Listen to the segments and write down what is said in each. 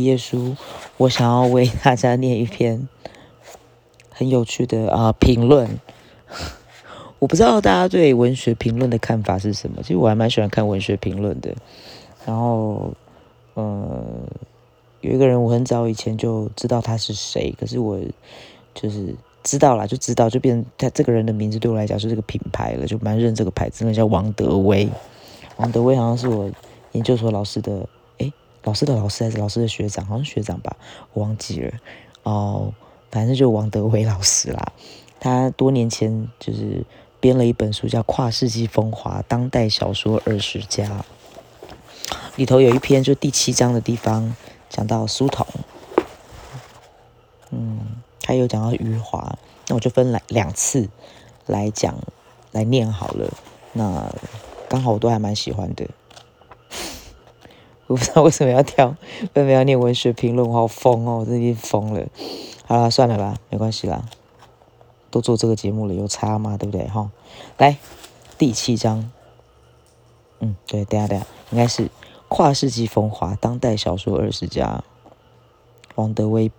页书，我想要为大家念一篇很有趣的啊评论。我不知道大家对文学评论的看法是什么，其实我还蛮喜欢看文学评论的。然后，呃，有一个人我很早以前就知道他是谁，可是我就是知道了就知道，就变他这个人的名字对我来讲是这个品牌了，就蛮认这个牌子，那叫王德威。王德威好像是我研究所老师的。老师的老师还是老师的学长，好像学长吧，我忘记了。哦，反正就王德威老师啦。他多年前就是编了一本书，叫《跨世纪风华：当代小说二十家》，里头有一篇就第七章的地方讲到苏童，嗯，还有讲到余华，那我就分来两次来讲来念好了。那刚好我都还蛮喜欢的。我不知道为什么要跳，为什么要念文学评论？我好疯哦，我真的疯了。好了，算了啦，没关系啦，都做这个节目了，有差吗？对不对？哈，来第七章，嗯，对，等下等下，应该是跨世纪风华，当代小说二十家，王德威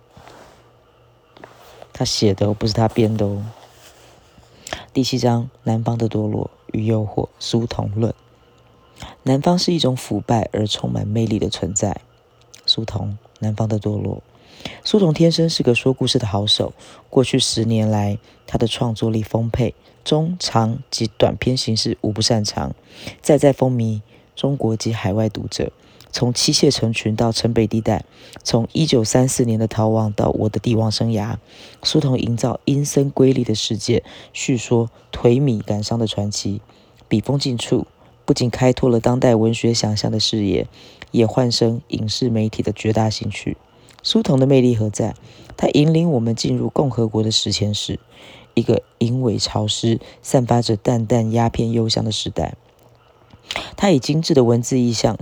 他写的，不是他编的哦。第七章，南方的堕落与诱惑，书同论。南方是一种腐败而充满魅力的存在。苏童，南方的堕落。苏童天生是个说故事的好手。过去十年来，他的创作力丰沛，中长及短篇形式无不擅长，再再风靡中国及海外读者。从妻妾成群到城北地带，从一九三四年的逃亡到我的帝王生涯，苏童营造阴森瑰丽的世界，叙说颓靡感伤的传奇，笔锋尽处。不仅开拓了当代文学想象的视野，也唤生影视媒体的绝大兴趣。苏童的魅力何在？他引领我们进入共和国的史前史，一个淫秽潮湿、散发着淡淡鸦片幽香的时代。他以精致的文字意象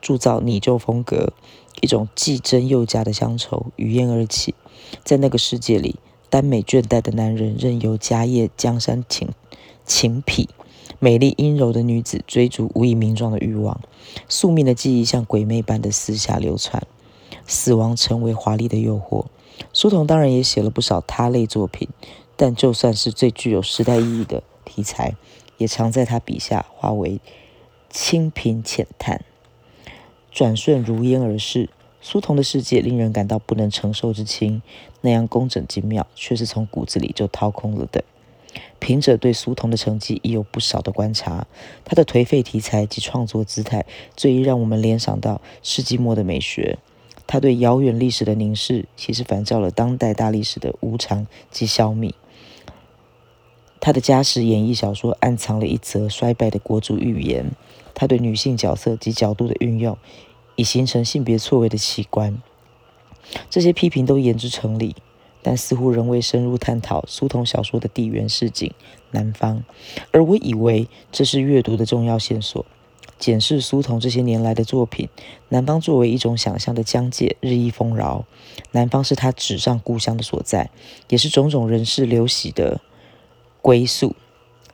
铸造拟旧风格，一种既真又假的乡愁于焉而起。在那个世界里，耽美倦怠的男人任由家业江山情情癖。美丽阴柔的女子追逐无以名状的欲望，宿命的记忆像鬼魅般的四下流窜，死亡成为华丽的诱惑。苏童当然也写了不少他类作品，但就算是最具有时代意义的题材，也常在他笔下化为清贫浅淡，转瞬如烟而逝。苏童的世界令人感到不能承受之轻，那样工整精妙，却是从骨子里就掏空了的。凭着对苏童的成绩已有不少的观察，他的颓废题材及创作姿态，最易让我们联想到世纪末的美学。他对遥远历史的凝视，其实反照了当代大历史的无常及消弭。他的家史演绎小说暗藏了一则衰败的国族预言。他对女性角色及角度的运用，已形成性别错位的奇观。这些批评都言之成理。但似乎仍未深入探讨苏童小说的地缘市井南方，而我以为这是阅读的重要线索。检视苏童这些年来的作品，南方作为一种想象的疆界日益丰饶，南方是他纸上故乡的所在，也是种种人事流徙的归宿。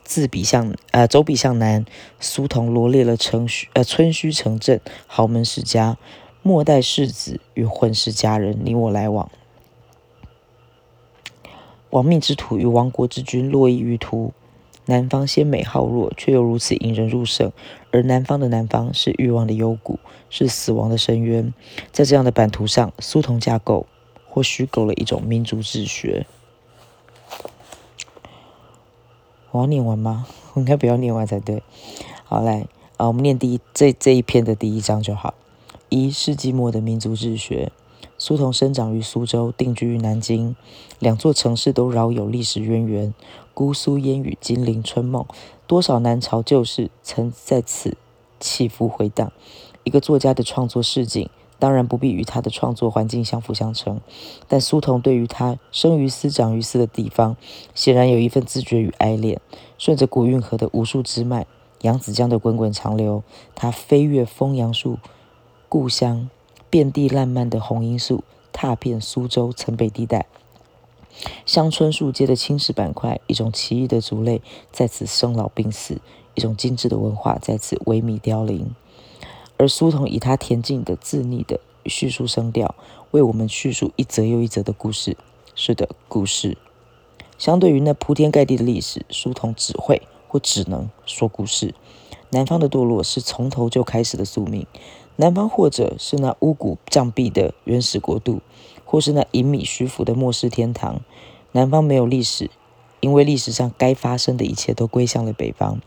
自笔向呃走笔向南，苏童罗列了城虚呃村虚城镇豪门世家、末代世子与混世佳人你我来往。亡命之徒与亡国之君络绎于途，南方鲜美好弱，却又如此引人入胜。而南方的南方是欲望的幽谷，是死亡的深渊。在这样的版图上，苏童架构或虚构了一种民族志学。我要念完吗？我 应该不要念完才对。好，来啊，我们念第一这这一篇的第一章就好。一世纪末的民族志学。苏童生长于苏州，定居于南京，两座城市都饶有历史渊源。姑苏烟雨，金陵春梦，多少南朝旧事曾在此起伏回荡。一个作家的创作市井，当然不必与他的创作环境相辅相成。但苏童对于他生于斯、长于斯的地方，显然有一份自觉与爱恋。顺着古运河的无数支脉，扬子江的滚滚长流，他飞越枫杨树故乡。遍地烂漫的红罂粟，踏遍苏州城北地带，乡村树街的青石板块，一种奇异的族类在此生老病死，一种精致的文化在此萎靡凋零。而苏童以他恬静的、自溺的、叙述声调，为我们叙述一则又一则的故事。是的，故事。相对于那铺天盖地的历史，书童只会或只能说故事。南方的堕落是从头就开始的宿命。南方或者是那巫蛊障壁的原始国度，或是那隐秘虚浮的末世天堂。南方没有历史，因为历史上该发生的一切都归向了北方。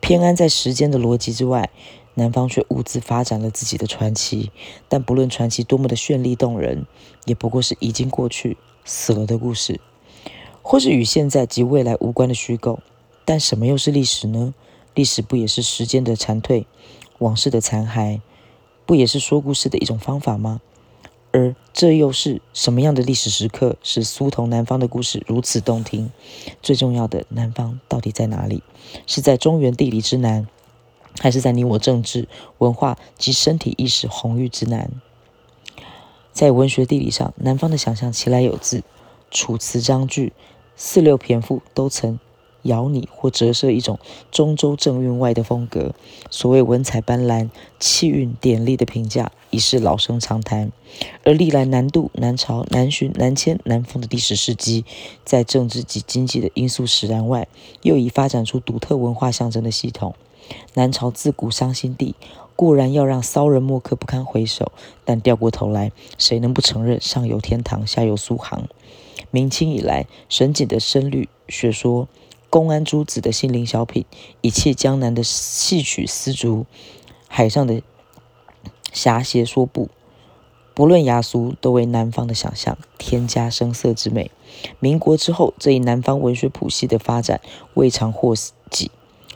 偏安在时间的逻辑之外，南方却兀自发展了自己的传奇。但不论传奇多么的绚丽动人，也不过是已经过去、死了的故事，或是与现在及未来无关的虚构。但什么又是历史呢？历史不也是时间的残退，往事的残骸？不也是说故事的一种方法吗？而这又是什么样的历史时刻，使苏童南方的故事如此动听？最重要的，南方到底在哪里？是在中原地理之南，还是在你我政治、文化及身体意识红域之南？在文学地理上，南方的想象其来有自，楚辞章句、四六骈赋都曾。咬你或折射一种中州正韵外的风格，所谓文采斑斓、气韵典丽的评价已是老生常谈。而历来南渡、南朝、南巡、南迁、南封的历史事迹，在政治及经济的因素使然外，又已发展出独特文化象征的系统。南朝自古伤心地，固然要让骚人墨客不堪回首，但掉过头来，谁能不承认上有天堂，下有苏杭？明清以来，沈景的声律学说。公安诸子的心灵小品，一切江南的戏曲丝竹，海上的侠谐说不，不论雅俗，都为南方的想象添加声色之美。民国之后，这一南方文学谱系的发展未尝获几。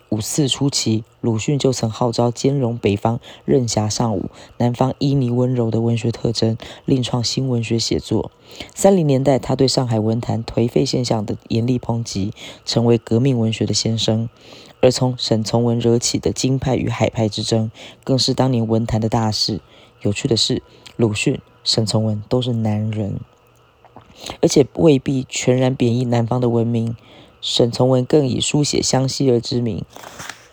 五四初期，鲁迅就曾号召兼容北方任侠尚武，南方旖旎温柔的文学特征，另创新文学写作。三零年代，他对上海文坛颓废现象的严厉抨击，成为革命文学的先声。而从沈从文惹起的京派与海派之争，更是当年文坛的大事。有趣的是，鲁迅、沈从文都是男人，而且未必全然贬义南方的文明。沈从文更以书写湘西而知名，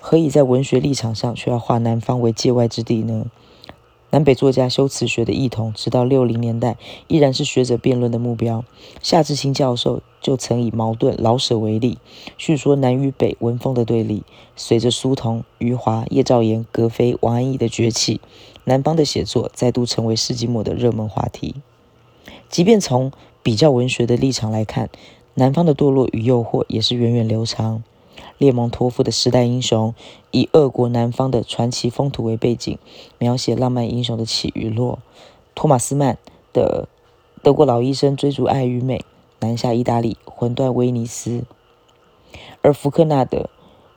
何以在文学立场上却要划南方为界外之地呢？南北作家修辞学的异同，直到六零年代依然是学者辩论的目标。夏志清教授就曾以矛盾老舍为例，叙说南与北文风的对立。随着苏童、余华、叶兆言、格非、王安忆的崛起，南方的写作再度成为世纪末的热门话题。即便从比较文学的立场来看，南方的堕落与诱惑也是源远流长。列蒙托夫的时代英雄，以俄国南方的传奇风土为背景，描写浪漫英雄的起与落。托马斯曼的德国老医生追逐爱与美，南下意大利，魂断威尼斯。而福克纳的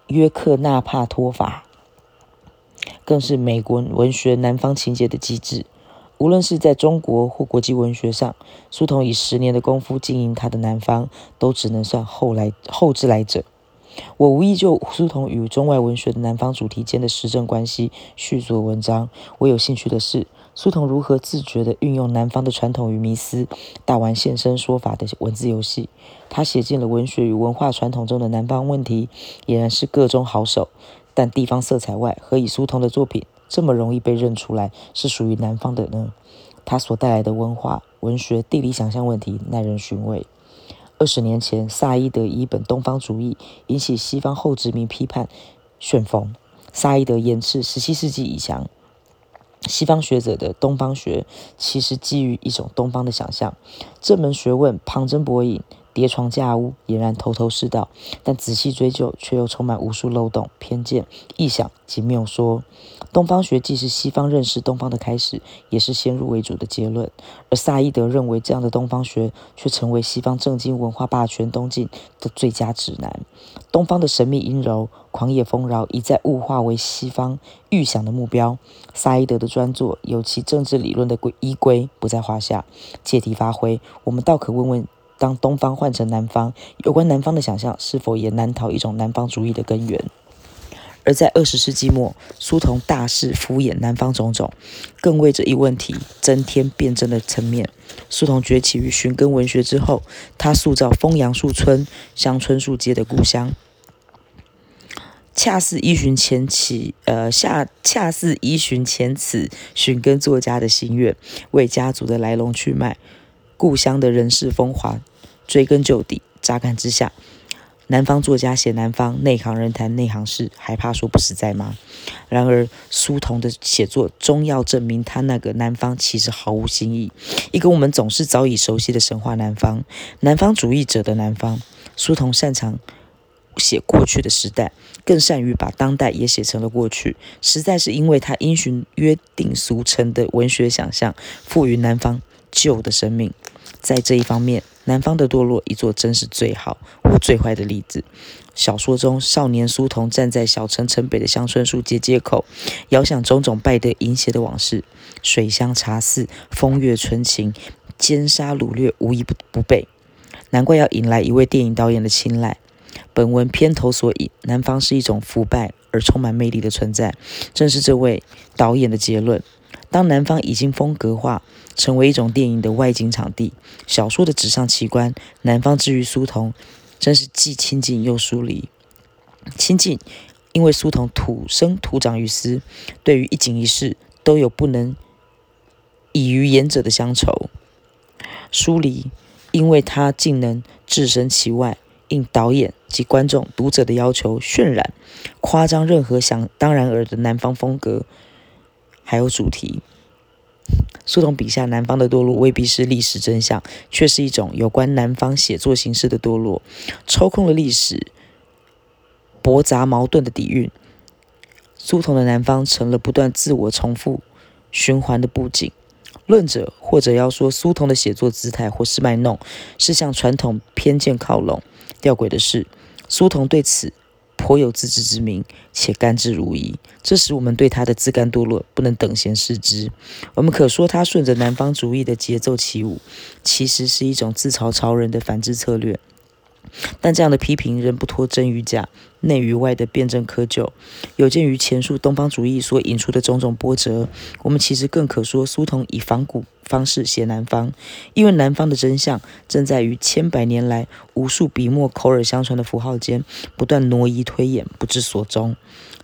约克纳帕托法，更是美国文学南方情节的机制。无论是在中国或国际文学上，苏童以十年的功夫经营他的南方，都只能算后来后之来者。我无意就苏童与中外文学的南方主题间的时政关系续作文章。我有兴趣的是，苏童如何自觉地运用南方的传统与迷思，大玩现身说法的文字游戏。他写进了文学与文化传统中的南方问题，俨然是个中好手。但地方色彩外，何以苏童的作品？这么容易被认出来是属于南方的呢？他所带来的文化、文学、地理想象问题耐人寻味。二十年前，萨伊德一本东方主义引起西方后殖民批判旋风。萨伊德言斥十七世纪以前西方学者的东方学，其实基于一种东方的想象。这门学问旁征博引。叠床架屋，俨然头头是道，但仔细追究，却又充满无数漏洞、偏见、臆想及谬说。东方学既是西方认识东方的开始，也是先入为主的结论。而萨伊德认为，这样的东方学却成为西方政经文化霸权东进的最佳指南。东方的神秘阴柔、狂野丰饶，一再物化为西方预想的目标。萨伊德的专作有其政治理论的规依规不在话下，借题发挥。我们倒可问问。当东方换成南方，有关南方的想象是否也难逃一种南方主义的根源？而在二十世纪末，苏童大肆敷衍南方种种，更为这一问题增添辩证的层面。苏童崛起于寻根文学之后，他塑造枫杨树村、乡村树街的故乡，恰似依循前起，呃，下恰似依循前此寻根作家的心愿，为家族的来龙去脉、故乡的人世风华追根究底。乍看之下，南方作家写南方，内行人谈内行事，还怕说不实在吗？然而，苏童的写作终要证明他那个南方其实毫无新意，一个我们总是早已熟悉的神话南方，南方主义者的南方。苏童擅长。写过去的时代，更善于把当代也写成了过去，实在是因为他因循约定俗成的文学想象，赋予南方旧的生命。在这一方面，南方的堕落一座真是最好或最坏的例子。小说中，少年苏童站在小城城北的香椿树街街口，遥想种种败得淫邪的往事，水乡茶肆，风月纯情，奸杀掳掠，无一不不备。难怪要引来一位电影导演的青睐。本文片头所引，南方是一种腐败而充满魅力的存在，正是这位导演的结论。当南方已经风格化，成为一种电影的外景场地，小说的纸上奇观，南方之于苏童，真是既亲近又疏离。亲近，因为苏童土生土长于斯，对于一景一事都有不能以于言者的乡愁；疏离，因为他竟能置身其外。应导演及观众、读者的要求，渲染、夸张任何想当然尔的南方风格，还有主题。苏童笔下南方的堕落未必是历史真相，却是一种有关南方写作形式的堕落，抽空了历史驳杂矛盾的底蕴。苏童的南方成了不断自我重复循环的布景。论者或者要说苏童的写作姿态或是卖弄，是向传统偏见靠拢。吊诡的是，苏童对此颇有自知之明，且甘之如饴，这使我们对他的自甘堕落不能等闲视之。我们可说他顺着南方主义的节奏起舞，其实是一种自嘲潮人的反制策略。但这样的批评仍不脱真与假、内与外的辩证窠臼。有鉴于前述东方主义所引出的种种波折，我们其实更可说苏童以仿古方式写南方，因为南方的真相正在于千百年来无数笔墨口耳相传的符号间不断挪移推演，不知所终。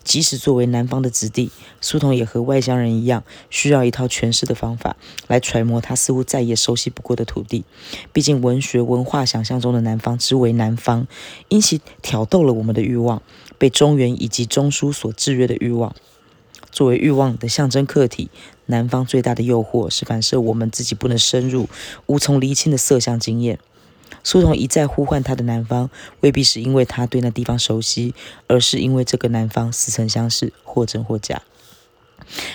即使作为南方的子弟，苏童也和外乡人一样，需要一套诠释的方法来揣摩他似乎再也熟悉不过的土地。毕竟，文学文化想象中的南方之为南方，因其挑逗了我们的欲望，望被中原以及中枢所制约的欲望。作为欲望的象征客体，南方最大的诱惑是反射我们自己不能深入、无从厘清的色相经验。苏童一再呼唤他的南方，未必是因为他对那地方熟悉，而是因为这个南方似曾相识，或真或假。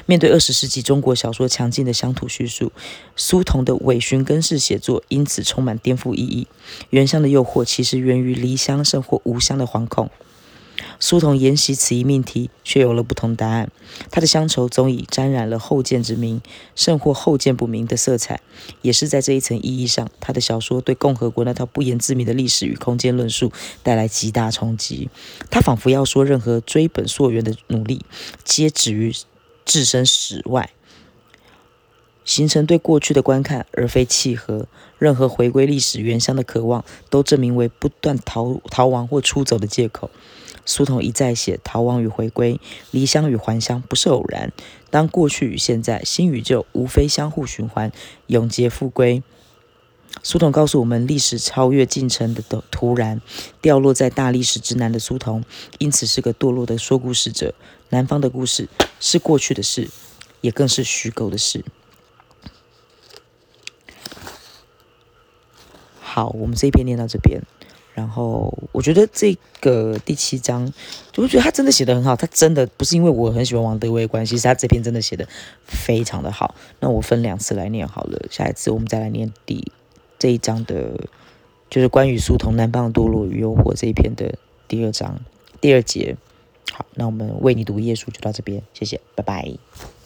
面对二十世纪中国小说强劲的乡土叙述，苏童的伪寻根式写作因此充满颠覆意义。原乡的诱惑其实源于离乡甚或无乡的惶恐。苏童研习此一命题，却有了不同答案。他的乡愁总已沾染了后见之明，甚或后见不明的色彩。也是在这一层意义上，他的小说对共和国那套不言自明的历史与空间论述带来极大冲击。他仿佛要说，任何追本溯源的努力，皆止于置身史外，形成对过去的观看，而非契合。任何回归历史原乡的渴望，都证明为不断逃逃亡或出走的借口。苏童一再写逃亡与回归、离乡与还乡，不是偶然。当过去与现在、新与旧无非相互循环、永劫复归。苏童告诉我们，历史超越进程的突然，掉落在大历史之南的苏童，因此是个堕落的说故事者。南方的故事是过去的事，也更是虚构的事。好，我们这一篇念到这边。然后我觉得这个第七章，就觉得他真的写的很好。他真的不是因为我很喜欢王德威的关系，是他这篇真的写的非常的好。那我分两次来念好了，下一次我们再来念第这一章的，就是关于苏童南方堕落与诱惑这一篇的第二章第二节。好，那我们为你读页数就到这边，谢谢，拜拜。